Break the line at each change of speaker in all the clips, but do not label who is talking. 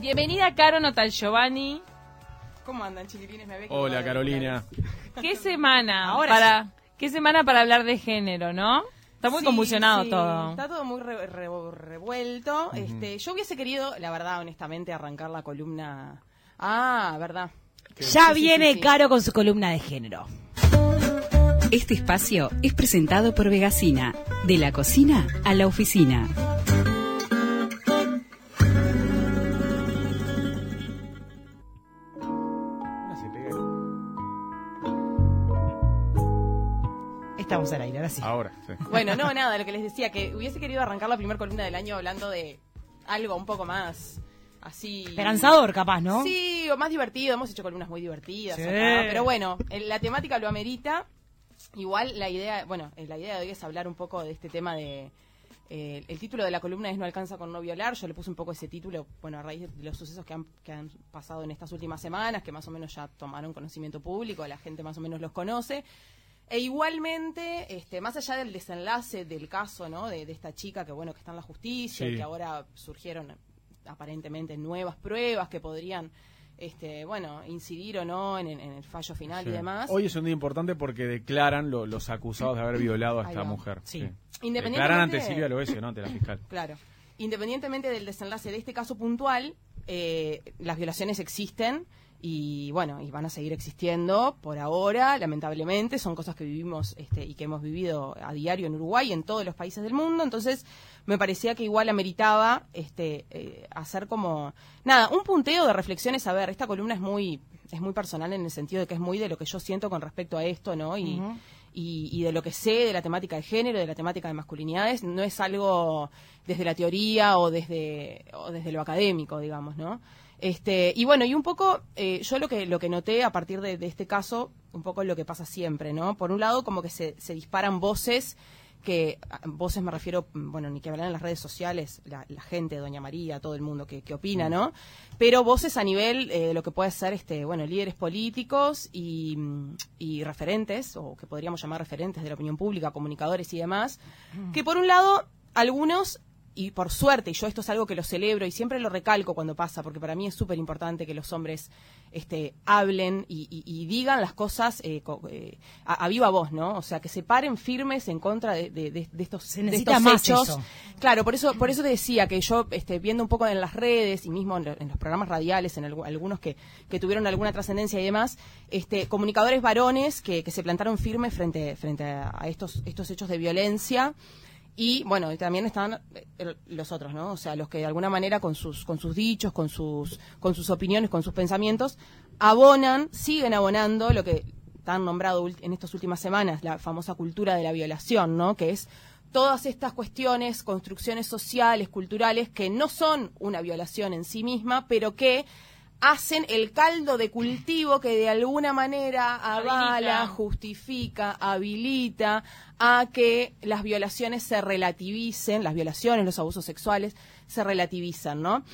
Bienvenida, Caro Notal Giovanni.
¿Cómo andan, chiquilines? Me
Hola, Carolina.
¿Qué semana?
Ahora
para, ¿Qué semana para hablar de género, no? Está muy
Sí,
convulsionado
sí,
todo.
Está todo muy re- re- revuelto. este, yo hubiese querido, la verdad, honestamente, arrancar la columna. Ah, verdad.
Ya
Sí,
viene
sí, sí.
Caro con su columna de género.
Este espacio es presentado por Vegasina, de la cocina a la oficina.
Sí.
Ahora, sí.
Bueno, no, nada, lo que les decía, que hubiese querido arrancar la primera columna del año hablando de algo un poco más así.
Esperanzador, capaz, ¿no?
Sí, o más divertido. Hemos hecho columnas muy divertidas.
Sí.
acá, pero bueno, el- la temática lo amerita. Igual la idea, bueno, eh, la idea de hoy es hablar un poco de este tema de. eh, el título de la columna es No alcanza con no violar. Yo le puse un poco ese título, bueno, a raíz de los sucesos que han, que han pasado en estas últimas semanas, que más o menos ya tomaron conocimiento público, la gente más o menos los conoce. E igualmente, este, más allá del desenlace del caso, ¿no? De, de esta chica que, bueno, que está en la justicia y que ahora surgieron aparentemente nuevas pruebas que podrían, este, bueno, incidir o no en, el fallo final y demás.
Hoy es un día importante porque declaran lo- los acusados de haber violado a esta mujer.
Sí.
Independientemente-
Declaran ante Silvia Loesio, ¿no? Ante la fiscal.
Claro. Independientemente del desenlace de este caso puntual, eh, las violaciones existen y bueno, y van a seguir existiendo por ahora, lamentablemente, son cosas que vivimos este, y que hemos vivido a diario en Uruguay y en todos los países del mundo, entonces me parecía que igual ameritaba este, eh, hacer como, nada, un punteo de reflexiones, a ver, esta columna es muy, es muy personal en el sentido de que es muy de lo que yo siento con respecto a esto, ¿no? Y, y, y de lo que sé de la temática de género, de la temática de masculinidades, no es algo desde la teoría o desde, o desde lo académico, digamos, ¿no? Este, y bueno, y un poco, eh, yo lo que, lo que noté a partir de, de este caso, un poco lo que pasa siempre, ¿no? Por un lado, como que se, se disparan voces que, voces me refiero, mm, bueno, ni que hablar en las redes sociales, la, la gente, Doña María, todo el mundo que, que opina, ¿no? Pero voces a nivel eh, de lo que puede ser, este, bueno, líderes políticos y, mm, y referentes, o que podríamos llamar referentes de la opinión pública, comunicadores y demás, que por un lado, algunos y por suerte, y yo esto es algo que lo celebro y siempre lo recalco cuando pasa, porque para mí es súper importante que los hombres este, hablen y, y- y digan las cosas eh, co- eh, a, a viva voz, ¿no? O sea, que se paren firmes en contra de, de- de- estos,
Se
de
necesita
estos
más
hechos.
eso.
Claro, por eso, por eso te decía que yo, este, viendo un poco en las redes y mismo en, lo- en los programas radiales, en algu- algunos que, que tuvieron alguna trascendencia y demás, este, comunicadores varones que, que se plantaron firmes frente, frente a, a estos, estos hechos de violencia. Y bueno, y también están eh, los otros, ¿no? O sea, los que de alguna manera con sus, con sus dichos, con sus, con sus opiniones, con sus pensamientos, abonan, siguen abonando lo que han nombrado en estas últimas semanas, la famosa cultura de la violación, ¿no? Que es todas estas cuestiones, construcciones sociales, culturales, que no son una violación en sí misma, pero que hacen el caldo de cultivo que de alguna manera avala, justifica, habilita a que las violaciones se relativicen, las violaciones, los abusos sexuales se relativizan, ¿no?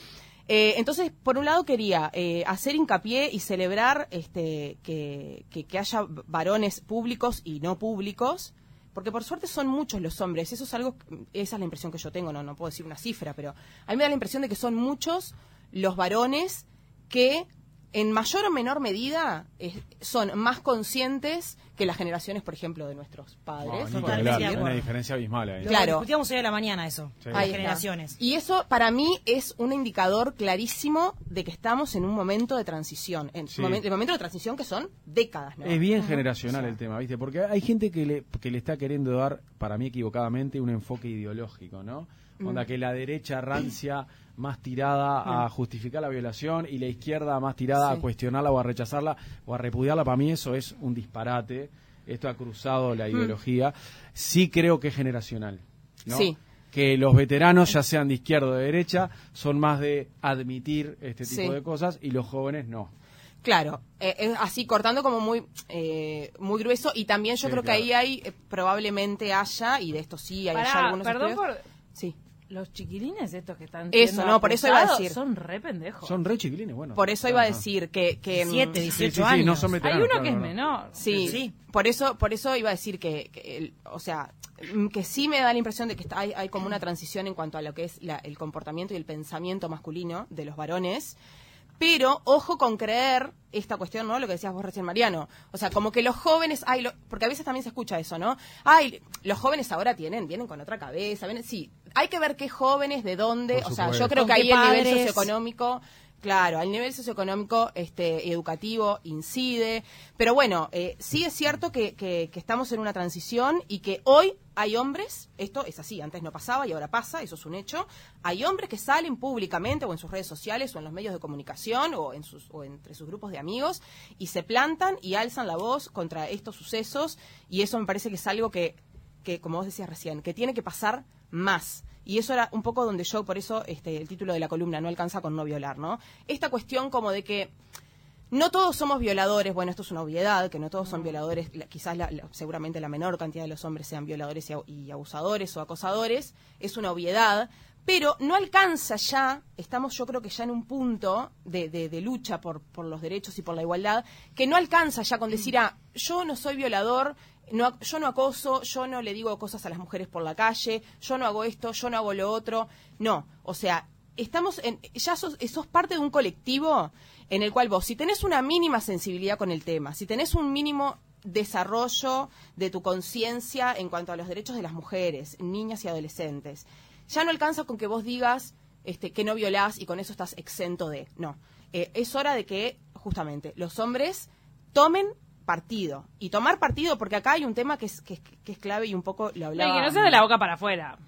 Eh, entonces, por un lado quería eh, hacer hincapié y celebrar este, que, que- que haya varones públicos y no públicos, porque por suerte son muchos los hombres, eso es algo, esa es la impresión que yo tengo, no, no puedo decir una cifra, pero a mí me da la impresión de que son muchos los varones que en mayor o menor medida eh, son más conscientes que las generaciones, por ejemplo, de nuestros
No,
padres.
de
hay una diferencia abismal ahí.
Lo
Claro.
discutíamos hoy a la mañana eso.
Sí.
Las generaciones.
Y eso para mí es un indicador clarísimo de que estamos en un momento de transición, en
Sí.
momen- el momento de transición que son décadas, ¿no?
Es bien generacional el tema, ¿viste? Porque hay gente que le, que le está queriendo dar, para mí equivocadamente, un enfoque ideológico, ¿no? Onda que la derecha rancia más tirada a justificar la violación y la izquierda más tirada
Sí.
a cuestionarla o a rechazarla o a repudiarla. Para mí eso es un disparate. Esto ha cruzado la ideología. Sí creo que es generacional, ¿no?
Sí.
Que los veteranos, ya sean de izquierda o de derecha, son más de admitir este tipo
Sí.
de cosas y los jóvenes no.
Claro, eh, es así cortando como muy eh, muy grueso y también yo
Sí,
creo
claro.
que ahí hay eh, probablemente haya y de esto sí hay ya algunos
perdón
estudios.
por...
Sí.
Los chiquilines estos que están
Eso, no, por eso iba a decir.
son re pendejos.
Son re chiquilines, bueno.
Por eso iba a decir que... que mm,
17,
Sí, sí,
18
sí,
años.
no son
Hay uno
claro,
que es
no.
menor.
Sí,
Sí.
por eso, por eso iba a decir que, que el- o sea, mm, que sí me da la impresión de que está- hay, hay como una transición en cuanto a lo que es la- el comportamiento y el pensamiento masculino de los varones. Pero ojo con creer esta cuestión, ¿no? Lo que decías vos recién, Mariano. O sea, como que los jóvenes, ay, lo- porque a veces también se escucha eso, ¿no? Ay, los jóvenes ahora tienen, vienen con otra cabeza, vienen, sí. Hay que ver qué jóvenes, de dónde. O sea, yo creo que ahí el nivel socioeconómico Claro, al nivel socioeconómico, este, educativo, incide. Pero bueno, eh, sí es cierto que, que- que estamos en una transición y que hoy hay hombres, esto es así, antes no pasaba y ahora pasa, eso es un hecho. Hay hombres que salen públicamente o en sus redes sociales o en los medios de comunicación o, en sus, o entre sus grupos de amigos y se plantan y alzan la voz contra estos sucesos y eso me parece que es algo que, que como vos decías recién, que tiene que pasar más. Y eso era un poco donde yo, por eso este, el título de la columna no alcanza con no violar, ¿no? Esta cuestión como de que no todos somos violadores, bueno, esto es una obviedad, que no todos son violadores, la- quizás la- la- seguramente la menor cantidad de los hombres sean violadores y, abusadores o acosadores, es una obviedad, pero no alcanza ya, estamos yo creo que ya en un punto de, de- de lucha por, por los derechos y por la igualdad, que no alcanza ya con decir, ah, yo no soy violador, no, yo no acoso, yo no le digo cosas a las mujeres por la calle, yo no hago esto, yo no hago lo otro, no, o sea, estamos en, ya sos, sos parte de un colectivo en el cual vos, si tenés una mínima sensibilidad con el tema, si tenés un mínimo desarrollo de tu conciencia en cuanto a los derechos de las mujeres, niñas y adolescentes, ya no alcanza con que vos digas este, que no violás y con eso estás exento de. No. Eh, es hora de que, justamente, los hombres tomen partido. Y tomar partido, porque acá hay un tema que es, que es, que es clave y un poco lo
No, y
hablaba.
que no sea de la boca para afuera.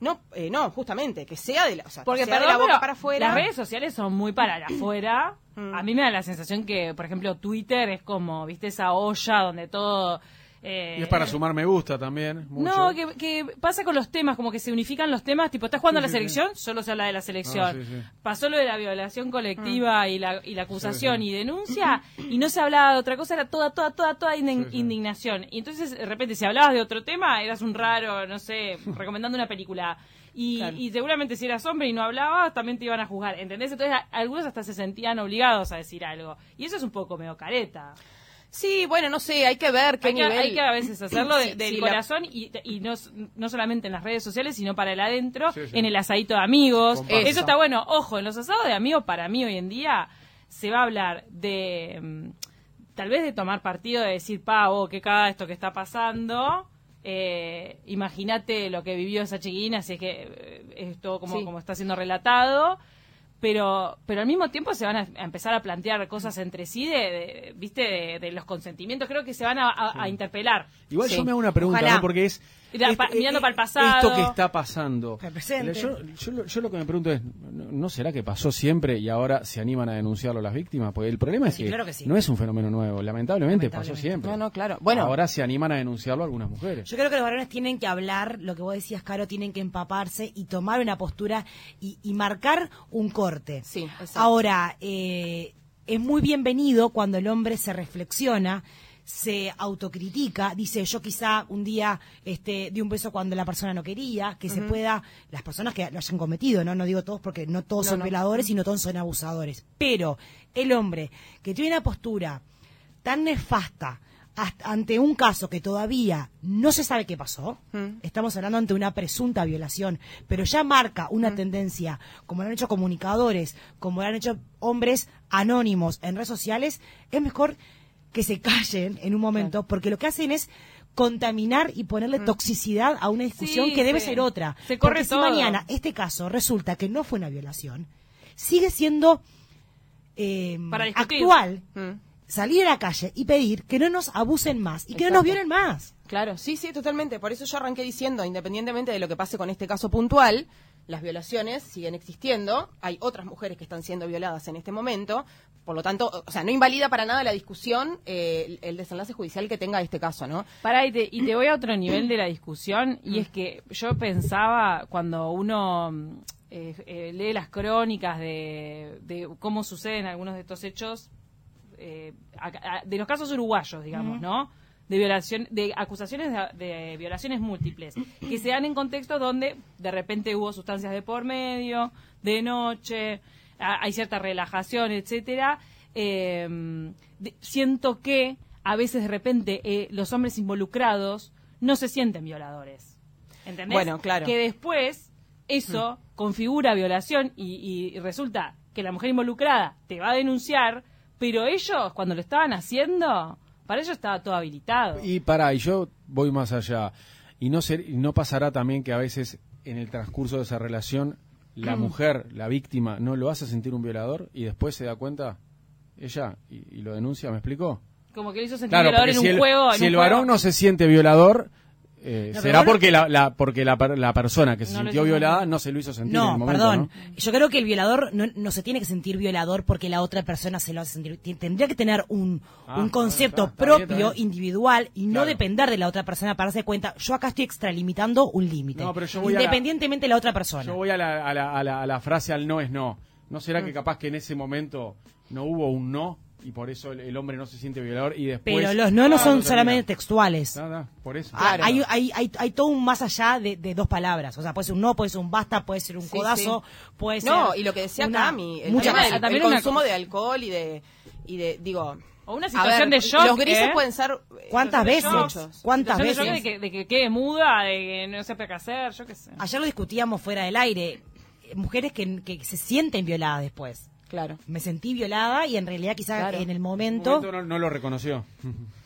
No, eh, no, justamente, que sea de la, o sea, que
Porque,
sea de la boca para afuera.
las redes sociales son muy para la afuera.
Mm.
A mí me da la sensación que, por ejemplo, Twitter es como, viste, esa olla donde todo... eh,
Y es para sumar me gusta también. Mucho.
No, que, que pasa con los temas, como que se unifican los temas, tipo, estás jugando
Sí,
a la
sí,
selección, solo se habla de la selección.
Ah, sí, sí.
Pasó lo de la violación colectiva y, la, y la acusación
Sí, sí.
y denuncia, y no se hablaba de otra cosa, era toda, toda, toda, toda indi-
Sí, sí.
indignación. Y entonces, de repente, si hablabas de otro tema, eras un raro, no sé, recomendando una película. Y,
Claro.
y seguramente si eras hombre y no hablabas, también te iban a juzgar, ¿entendés? Entonces, a- algunos hasta se sentían obligados a decir algo. Y eso es un poco medio careta.
Sí, bueno, no sé, hay que ver qué
Hay que,
nivel.
hay que a veces hacerlo de-
Sí,
del
sí, la-
corazón y, y no, no solamente en las redes sociales, sino para el adentro,
Sí, sí.
en el asadito de amigos. Eso está bueno. Ojo, en los asados de amigos, para mí hoy en día, se va a hablar de. mm, tal vez de tomar partido, de decir, pavo, qué caga esto que está pasando. Eh, Imagínate lo que vivió esa chiquilina, si es que eh, es todo como,
Sí.
como está siendo relatado. Pero, pero al mismo tiempo se van a, a empezar a plantear cosas entre sí de, de- viste de, de los consentimientos creo que se van a, a- a interpelar
Igual
Sí.
yo me hago una pregunta. ¿no? Porque es...
Pa- mirando para el pasado.
Esto que está pasando. Yo, yo lo- yo lo que me pregunto es, ¿no, será que pasó siempre y ahora se animan a denunciarlo las víctimas? Porque el problema es
Sí,
que
claro que sí.
no es un fenómeno nuevo. Lamentablemente, pasó siempre.
No, no, claro. Bueno.
Ahora se animan a denunciarlo algunas mujeres.
Yo creo que los varones tienen que hablar, lo que vos decías, Caro, tienen que empaparse y tomar una postura y, y marcar un corte.
Sí, exacto.
Ahora, eh, es muy bienvenido cuando el hombre se reflexiona, se autocritica, dice yo quizá un día este, di un beso cuando la persona no quería, que se pueda, las personas que lo hayan cometido, no no digo todos porque no todos
No,
son
no.
violadores y no todos son abusadores, pero el hombre que tiene una postura tan nefasta ante un caso que todavía no se sabe qué pasó,
Mm.
estamos hablando ante una presunta violación, pero ya marca una tendencia, como lo han hecho comunicadores, como lo han hecho hombres anónimos en redes sociales, es mejor que se callen en un momento, porque lo que hacen es contaminar y ponerle toxicidad a una discusión
Sí,
que debe
se-
ser otra.
se corre
porque si mañana este caso resulta que no fue una violación, sigue siendo eh,
Para
actual
Mm.
salir a la calle y pedir que no nos abusen más y que no nos violen más.
Claro, sí, sí, totalmente. Por eso yo arranqué diciendo, independientemente de lo que pase con este caso puntual, las violaciones siguen existiendo. Hay otras mujeres que están siendo violadas en este momento. Por lo tanto, o sea, no invalida para nada la discusión eh, el, el desenlace judicial que tenga este caso, ¿no?
Pará, y te, y te voy a otro nivel de la discusión, y es que yo pensaba cuando uno eh, eh, lee las crónicas de, de cómo suceden algunos de estos hechos, eh, a- a- de los casos uruguayos, digamos, ¿no? De violación, de acusaciones de, de violaciones múltiples, que se dan en contextos donde de repente hubo sustancias de por medio, de noche, a- hay cierta relajación, etcétera. Eh, de- siento que a veces de repente eh, los hombres involucrados no se sienten violadores. ¿Entendés?
Bueno, claro.
Que después eso configura violación y, y resulta que la mujer involucrada te va a denunciar, pero ellos cuando lo estaban haciendo, para ellos estaba todo habilitado.
Y para, y yo voy más allá. Y no, ser, y no pasará también que a veces en el transcurso de esa relación la
Mm.
mujer, la víctima, no lo hace sentir un violador y después se da cuenta ella y, y lo denuncia, ¿me explicó?
Como que lo hizo sentir
Claro,
violador en
si
un
el,
juego. en
si
un
el
juego.
varón no se siente violador, eh,
No,
será porque la, la- porque la, la persona que se
No
sintió violada no se lo hizo sentir en
No,
el momento,
perdón. Yo creo que el violador no, no se tiene que sentir violador porque la otra persona se lo hace sentir. Ti- Tendría que tener un,
Ah,
un concepto
bueno, está, está
propio,
bien, está bien.
individual, y no depender de la otra persona para darse cuenta. Yo acá estoy extralimitando un límite.
No, pero yo voy a la-
independientemente de la otra persona.
Yo voy a la, a, la, a, la, a la frase al no es no. ¿No será
Mm.
que capaz que en ese momento no hubo un no y por eso el, el hombre no se siente violador y después...
pero los no no
Ah,
son
termina.
solamente textuales.
Nada, por eso.
Ah,
Claro.
Hay, hay, hay, hay todo un más allá de, de dos palabras. O sea, puede ser un no, puede ser un basta, puede ser un
Sí,
codazo, puede ser.
No, y lo que decía
una-
Cami, el, tema del-
También
el
una
consumo
cosa.
de alcohol y de, y de digo...
O una
a
situación
ver,
de shock.
Los grises
¿eh?
pueden ser... eh,
¿Cuántas veces?
muchos.
¿Cuántas
de
veces?
shock De que, de que quede muda, de que no sepa qué hacer, yo qué sé.
Ayer lo discutíamos fuera del aire. Mujeres que, que se sienten violadas después.
Claro.
Me sentí violada y en realidad quizás
Claro.
en el
En un
momento...
momento no, no lo reconoció.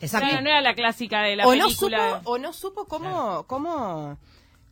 Exacto.
Claro, no era la clásica de la
o no
película.
supo o no supo cómo cómo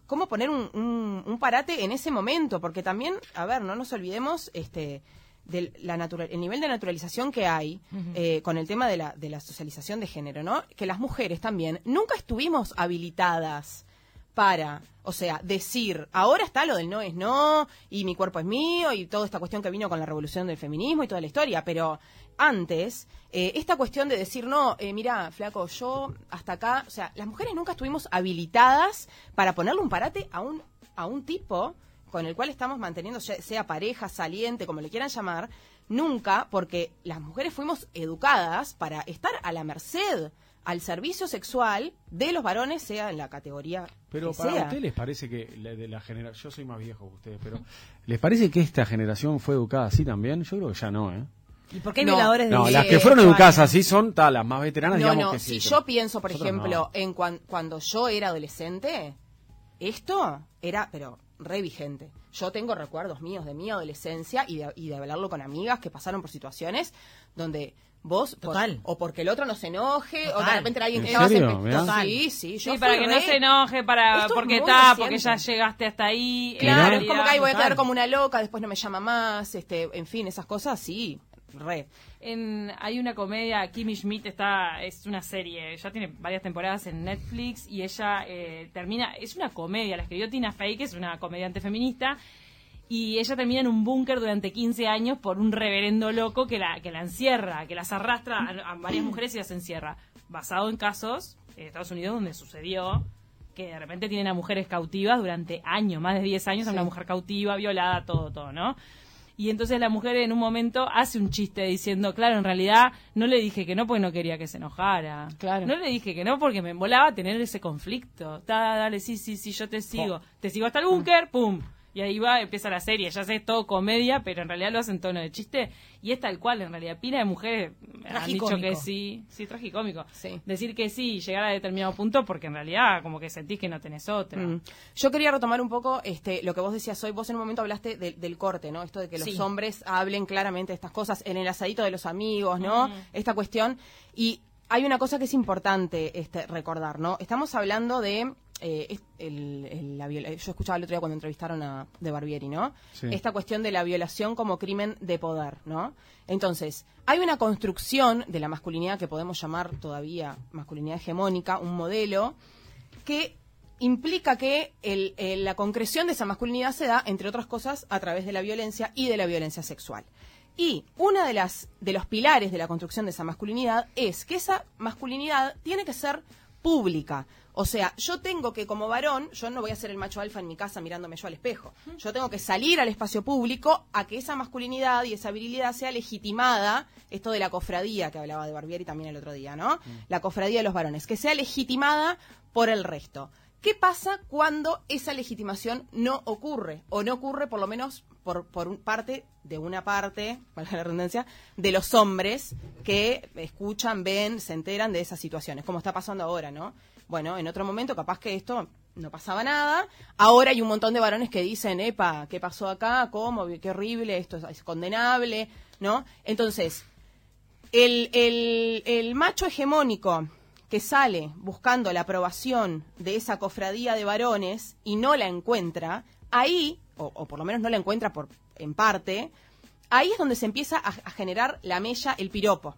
cómo poner un, un- un parate en ese momento porque también a ver no nos olvidemos este del la natural, el nivel de naturalización que hay eh, con el tema de la, de la socialización de género, ¿no? Que las mujeres también nunca estuvimos habilitadas para, o sea, decir, ahora está lo del no es no, y mi cuerpo es mío, y toda esta cuestión que vino con la revolución del feminismo y toda la historia, pero antes, eh, esta cuestión de decir, no, eh, mira, flaco, yo hasta acá, o sea, las mujeres nunca estuvimos habilitadas para ponerle un parate a un, a un tipo con el cual estamos manteniendo, sea pareja, saliente, como le quieran llamar, nunca, porque las mujeres fuimos educadas para estar a la merced, al servicio sexual de los varones, sea en la categoría
Pero
que
para
sea.
ustedes les parece que la, de la generación, yo soy más viejo que ustedes, pero ¿les parece que esta generación fue educada así también? Yo creo que ya no, ¿eh?
¿Y por qué hay
No.
violadores de
No, las que fueron educadas así son ta, las más veteranas,
No,
digamos
no,
que
si
sí.
yo pienso, por
Nosotros
ejemplo,
no.
en cuan- cuando yo era adolescente, esto era, pero re vigente. Yo tengo recuerdos míos de mi adolescencia y de, y de hablarlo con amigas que pasaron por situaciones donde vos, por-
Total.
o porque el otro no se enoje, o de
Total.
repente alguien
¿En
que estaba. Total. Sí, sí, yo
Sí, para que no se enoje, para
Esto
porque está, porque ya llegaste hasta ahí.
Claro, es como que ahí voy a
total.
quedar como una loca, después no me llama más, este, en fin, esas cosas, sí, re.
En, hay una comedia, Kimmy Schmidt está, es una serie, ya tiene varias temporadas en Netflix y ella eh, termina, es una comedia, la escribió Tina Fey, que es una comediante feminista, y ella termina en un búnker durante 15 años por un reverendo loco que la, que la encierra, que las arrastra a, a varias mujeres y las encierra, basado en casos en Estados Unidos donde sucedió que de repente tienen a mujeres cautivas durante años, más de 10 años, a una mujer cautiva, violada, todo, todo, ¿no? Y entonces la mujer en un momento hace un chiste diciendo, claro, en realidad no le dije que no porque no quería que se enojara.
Claro.
No le dije que no porque me embolaba tener ese conflicto. Ta, dale, sí, sí, sí, yo te sigo. Te sigo hasta el búnker, pum. Y ahí va, empieza la serie. Ya sé, es todo comedia, pero en realidad lo hace en tono de chiste. Y es tal cual, en realidad. Pila de mujeres han dicho que sí. Sí, tragicómico.
Sí.
Decir que sí y llegar a determinado punto porque en realidad como que sentís que no tenés otra.
Mm. Yo quería retomar un poco este, lo que vos decías hoy. Vos en un momento hablaste de- del corte, ¿no? Esto de que los
Sí.
hombres hablen claramente de estas cosas en el asadito de los amigos, ¿no?
Mm.
Esta cuestión. Y hay una cosa que es importante este, recordar, ¿no? Estamos hablando de. Eh, es- el- el- la viola- yo escuchaba el otro día cuando entrevistaron a De Barbieri, ¿no?
Sí.
Esta cuestión de la violación como crimen de poder, ¿no? Entonces, hay una construcción de la masculinidad que podemos llamar todavía masculinidad hegemónica, un modelo que implica que el- el- la concreción de esa masculinidad se da, entre otras cosas, a través de la violencia y de la violencia sexual. Y una de las de los pilares de la construcción de esa masculinidad es que esa masculinidad tiene que ser pública. O sea, yo tengo que como varón, yo no voy a ser el macho alfa en mi casa mirándome yo al espejo. Yo tengo que salir al espacio público a que esa masculinidad y esa virilidad sea legitimada, esto de la cofradía que hablaba de Barbieri también el otro día, ¿no? La cofradía de los varones, que sea legitimada por el resto. ¿Qué pasa cuando esa legitimación no ocurre? O no ocurre por lo menos por, por un parte de una parte, valga la redundancia, de los hombres que escuchan, ven, se enteran de esas situaciones, como está pasando ahora, ¿no? Bueno, en otro momento capaz que esto no pasaba nada. Ahora hay un montón de varones que dicen, epa, ¿qué pasó acá? ¿Cómo? Qué horrible, esto es, condenable, ¿no? Entonces, el macho hegemónico que sale buscando la aprobación de esa cofradía de varones y no la encuentra, ahí, o, o por lo menos no la encuentra por, en parte, ahí es donde se empieza a, a generar la mella, el piropo.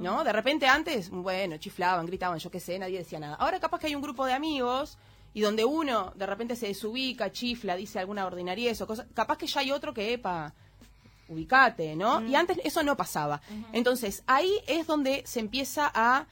¿No? De repente antes, bueno, chiflaban, gritaban, yo qué sé, nadie decía nada. Ahora capaz que hay un grupo de amigos y donde uno de repente se desubica, chifla, dice alguna ordinariez o cosas, capaz que ya hay otro que, epa, ubicate, ¿no? Y antes eso no pasaba. Entonces, ahí es donde se empieza a,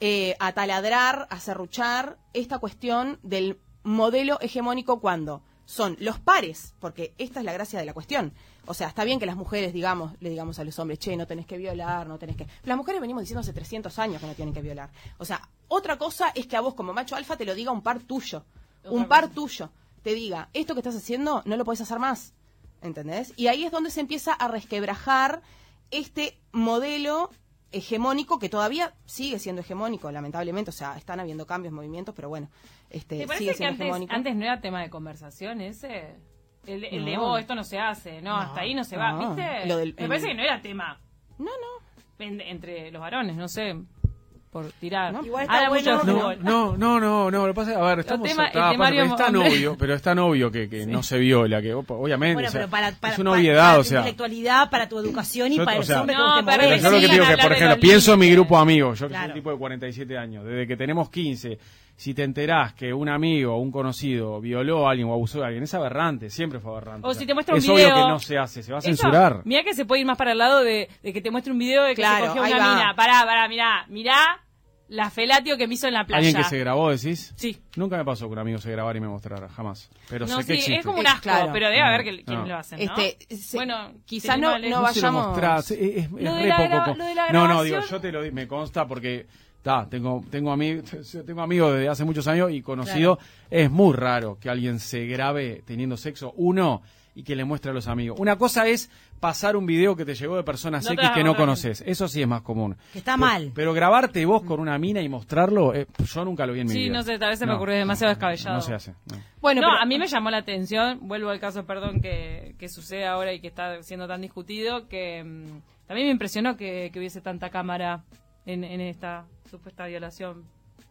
eh, a taladrar, a serruchar esta cuestión del modelo hegemónico cuando son los pares, porque esta es la gracia de la cuestión. O sea, está bien que las mujeres, digamos, le digamos a los hombres, che, no tenés que violar, no tenés que... Las mujeres venimos diciendo hace 300 años que no tienen que violar. O sea, otra cosa es que a vos como macho alfa te lo diga un par tuyo. Un par tuyo. Te diga, esto que estás haciendo no lo puedes hacer más. ¿Entendés? Y ahí es donde se empieza a resquebrajar este modelo hegemónico que todavía sigue siendo hegemónico, lamentablemente. O sea, están habiendo cambios, movimientos, pero bueno, este,
¿Te parece
sigue
que
siendo
antes,
hegemónico.
antes no era tema de conversación ese? El, el de,
No.
"Oh, esto no se hace, no, hasta ahí no se va. ¿viste?
Lo del-
Me
el-
parece que no era tema
No, no.
en- entre los varones, no sé, por tirar.
No,
igual está bueno-
de
No,
fútbol.
no, no, no, no, lo que pasa es, a ver, estamos,
tema-
está-
temario
pero es tan obvio, pero es tan obvio que, que no se viola, que obviamente,
Bueno,
o sea,
pero para, para,
es una obviedad,
para
o
tu
sea,
intelectualidad, para tu educación y
Yo,
para
o
el
sea,
hombre
No,
cómo te
yo lo que digo que, por ejemplo, pienso en mi grupo de amigos, yo que soy un tipo de 47 años, desde que tenemos 15, si te enterás que un amigo o un conocido violó a alguien o abusó de alguien, es aberrante, siempre fue aberrante.
O si te muestra un
es
video.
obvio que no se hace, se va a censurar.
Mirá que se puede ir más para el lado de, de que te muestre un video de que
Claro,
se cogió una
va.
mina. Pará, pará, mirá, mirá la felatio que me hizo en la playa.
¿Alguien que se grabó, decís?
Sí.
Nunca me pasó que un amigo se grabara y me mostrara, jamás. Pero
No,
sé que
sí,
existe.
es como un asco,
claro.
pero debe haber que, quienes
No.
lo hacen, ¿no?
Este, se-
bueno,
quizá no-
¿eh?
no
No se lo
vayamos-
mostrás, es, es- es
Lo de
re poco.
lo de la
no, no, digo, yo te lo di- me consta porque ta, tengo tengo amigos tengo amigos desde hace muchos años y conocido es muy raro que alguien se grabe teniendo sexo uno y que le muestre a los amigos. Una cosa es pasar un video que te llegó de personas
No
X que no conoces. Eso sí es más común.
Que está
Pero-
mal.
Pero grabarte vos con una mina y mostrarlo, eh, yo nunca lo vi en mi
Sí,
vida.
no sé, tal vez se me ocurrió demasiado
no,
descabellado.
No se hace. no.
Bueno,
no,
pero-
a mí me llamó la atención, vuelvo al caso, perdón, que, que sucede ahora y que está siendo tan discutido, que mm, también me impresionó que, que hubiese tanta cámara en, en esta supuesta violación.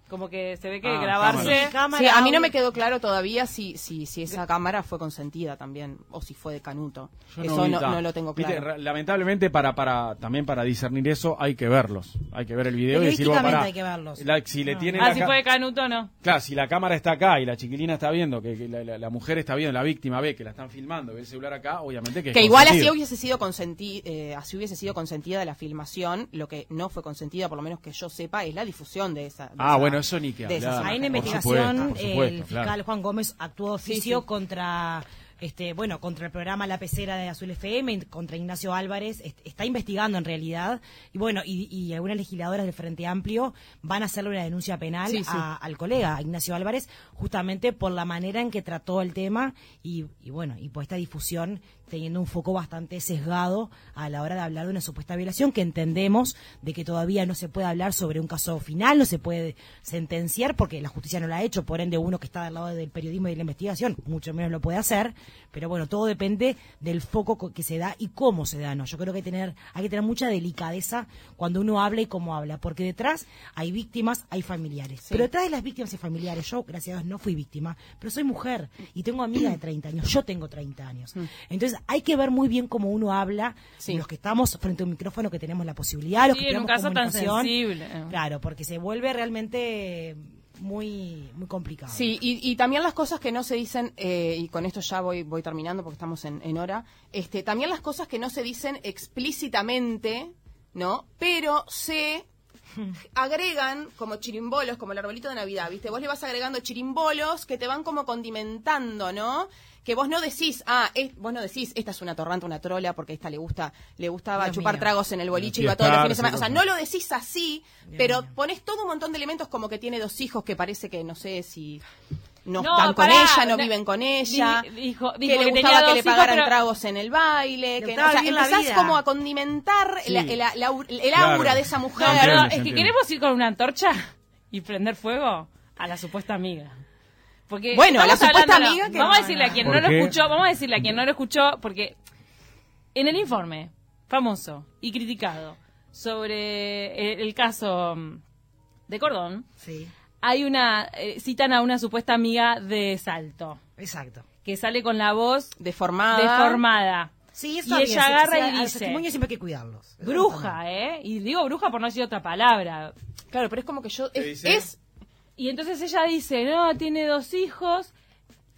Como que se ve que
Ah,
grabarse...
cámara.
Sí, a mí no me quedó claro todavía si, si, si esa cámara fue consentida también o si fue de Canuto.
Yo
eso no, lo tengo claro.
lamentablemente para para también para discernir eso hay que verlos, hay que ver el video y decir, bueno,
Periodísticamente
pará,
hay que verlos.
la- si le
Ah.
tiene
Ah,
la
si fue de Canuto, no.
Claro, si la cámara está acá y la chiquilina está viendo, que, que la, la- la mujer está viendo, la víctima ve que la están filmando, ve el celular acá, obviamente que es
Que igual así hubiese sido consenti eh, así hubiese sido consentida la filmación, lo que no fue consentida, por lo menos que yo sepa, es la difusión de esa. de
Ah,
esa-
bueno, eso ni que
de esas
hablar.
Hay una
Por
investigación,
supuesto, por supuesto,
el fiscal
claro.
Juan Gómez actuó de oficio
Sí, sí.
contra este bueno contra el programa La Pecera de Azul FM, contra Ignacio Álvarez, est- está investigando en realidad, y bueno, y, y algunas legisladoras del Frente Amplio van a hacerle una denuncia penal
Sí, sí.
a- al colega a Ignacio Álvarez, justamente por la manera en que trató el tema y, y bueno, y por esta difusión teniendo un foco bastante sesgado a la hora de hablar de una supuesta violación, que entendemos de que todavía no se puede hablar sobre un caso final, no se puede sentenciar porque la justicia no lo ha hecho, por ende uno que está del lado del periodismo y de la investigación, mucho menos lo puede hacer, pero bueno, todo depende del foco co- que se da y cómo se da, ¿no? Yo creo que hay, tener, hay que tener mucha delicadeza cuando uno habla y cómo habla, porque detrás hay víctimas, hay familiares, pero detrás de las víctimas y familiares, yo, gracias a Dios, no fui víctima, pero soy mujer y tengo amigas de 30 años, yo tengo 30 años. Entonces hay que ver muy bien cómo uno habla,
Sí.
los que estamos frente a un micrófono, que tenemos la posibilidad, los
Sí,
que
en un
tenemos
caso tan sensible.
Claro, porque se vuelve realmente muy muy complicado.
Sí, y, y también las cosas que no se dicen, eh, y con esto ya voy, voy terminando porque estamos en, en hora, este, también las cosas que no se dicen explícitamente, ¿no? Pero se agregan como chirimbolos, como el arbolito de Navidad, ¿viste? Vos le vas agregando chirimbolos que te van como condimentando, ¿no? Que vos no decís, ah, es- vos no decís, esta es una torranta, una trola, porque esta le gusta, le gustaba
Dios
chupar
mío.
tragos en el boliche y va todos los fines de semana. O sea, no lo decís así, pero pones todo un montón de elementos como que tiene dos hijos que parece que no sé si no,
No,
están con ella, no
no-
viven con ella,
dijo-
que le
que tenía
gustaba que le
hijos,
pagaran
pero-
tragos en el baile,
Le
que
gustaba
o sea, empezás como a condimentar
Sí.
la- la- la- el
Claro.
aura de esa mujer.
No, pero es que queremos ir con una antorcha y prender fuego a la supuesta amiga. Porque
Bueno, a la supuesta
hablando-
amiga que-
Vamos a
no,
decirle a quien
¿Por
no lo escuchó, vamos a decirle a quien no lo escuchó, porque en el informe famoso y criticado sobre el, el caso mm, de Cordón,
Sí,
hay una, eh, citan a una supuesta amiga de Salto,
exacto.
que sale con la voz
Deformada.
deformada.
Sí, eso
Y ella
bien,
agarra y dice-
testimonios siempre hay que cuidarlos.
Bruja. ¿eh? Y digo bruja por no decir otra palabra.
Claro, pero es como que yo.
¿Qué
Es, es-
Y entonces ella dice, no, tiene dos hijos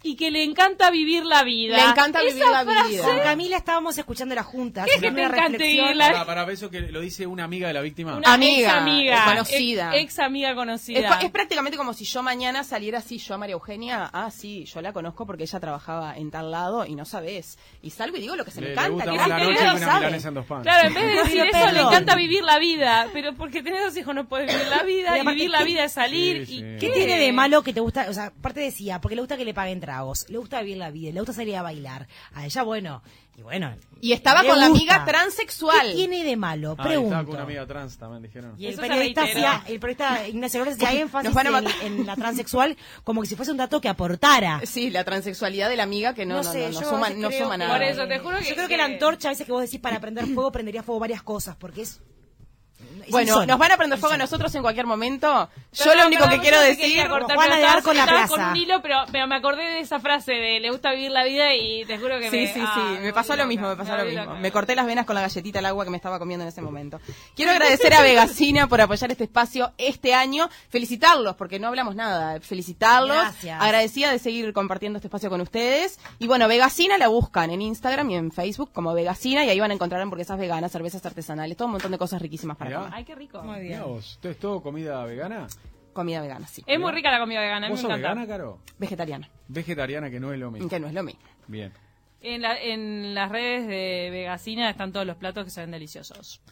y que le encanta vivir la vida.
Le encanta
Esa
vivir la
frase-
vida.
Con Camila estábamos escuchando la junta.
¿Qué es que te vivir la-
Para, para eso que lo dice una amiga de la víctima.
Una
Amiga,
ex amiga,
conocida.
Ex, amiga
es,
conocida.
pa- es prácticamente como si yo mañana saliera así, yo a María Eugenia, ah, sí, yo la conozco porque ella trabajaba en tal lado y no sabes. Y salgo y digo lo que se
Le-
me
le
canta.
gusta
que
más
la
noche
no sabe.
en dos panes.
Claro, en vez de decir eso, le encanta vivir la vida. Pero porque tenés dos hijos no puedes vivir la vida.
Y
vivir la
¿qué-
vida es salir.
Sí,
y
sí.
¿Qué tiene de malo que te gusta? O sea, aparte decía, porque le gusta que le paguen tragos, le gusta vivir la vida, le gusta salir a bailar. A ella, bueno, y bueno.
Y estaba con la amiga transexual.
¿Qué tiene de malo?
Ah,
Pregunto.
estaba con una amiga trans también, dijeron.
Y el periodista, hacía, el periodista Ignacio Flores hacía énfasis
Nos van a
en,
matar.
en la transexual como que si fuese un dato que aportara.
Sí, la transexualidad de la amiga que no, no,
sé,
no, suma,
creo
nada.
Por eso, te juro que-
Yo creo que,
que-
la antorcha, a veces que vos decís para prender fuego, prendería fuego varias cosas, porque es...
Bueno, nos van a prender fuego a nosotros en cualquier momento. Yo lo único que quiero decir...
cortar,
de
estaba-
Arco en la plaza.
con un hilo, pero, pero me acordé de esa frase de le gusta vivir la vida y te juro que
Sí,
me...
sí,
ah,
sí, me pasó lo mismo, me pasó lo mismo. Me corté las venas con la galletita al agua que me estaba comiendo en ese momento. Quiero agradecer a Vegasina por apoyar este espacio este año, felicitarlos, porque no hablamos nada, felicitarlos,
Gracias.
agradecida de seguir compartiendo este espacio con ustedes. Y bueno, Vegasina la buscan en Instagram y en Facebook como Vegasina y ahí van a encontrar hamburguesas veganas, cervezas artesanales, todo un montón de cosas riquísimas para comer.
Ay, qué rico.
Mirá vos, ¿esto es todo comida vegana?
Comida vegana, sí.
Es muy rica la comida vegana,
¿Vos
me
sos
encanta.
vegana, Caro?
Vegetariana,
Vegetariana, que no es lo mismo.
que no es lo mismo.
Bien.
En, la- en las redes de Vegasina están todos los platos que se ven deliciosos.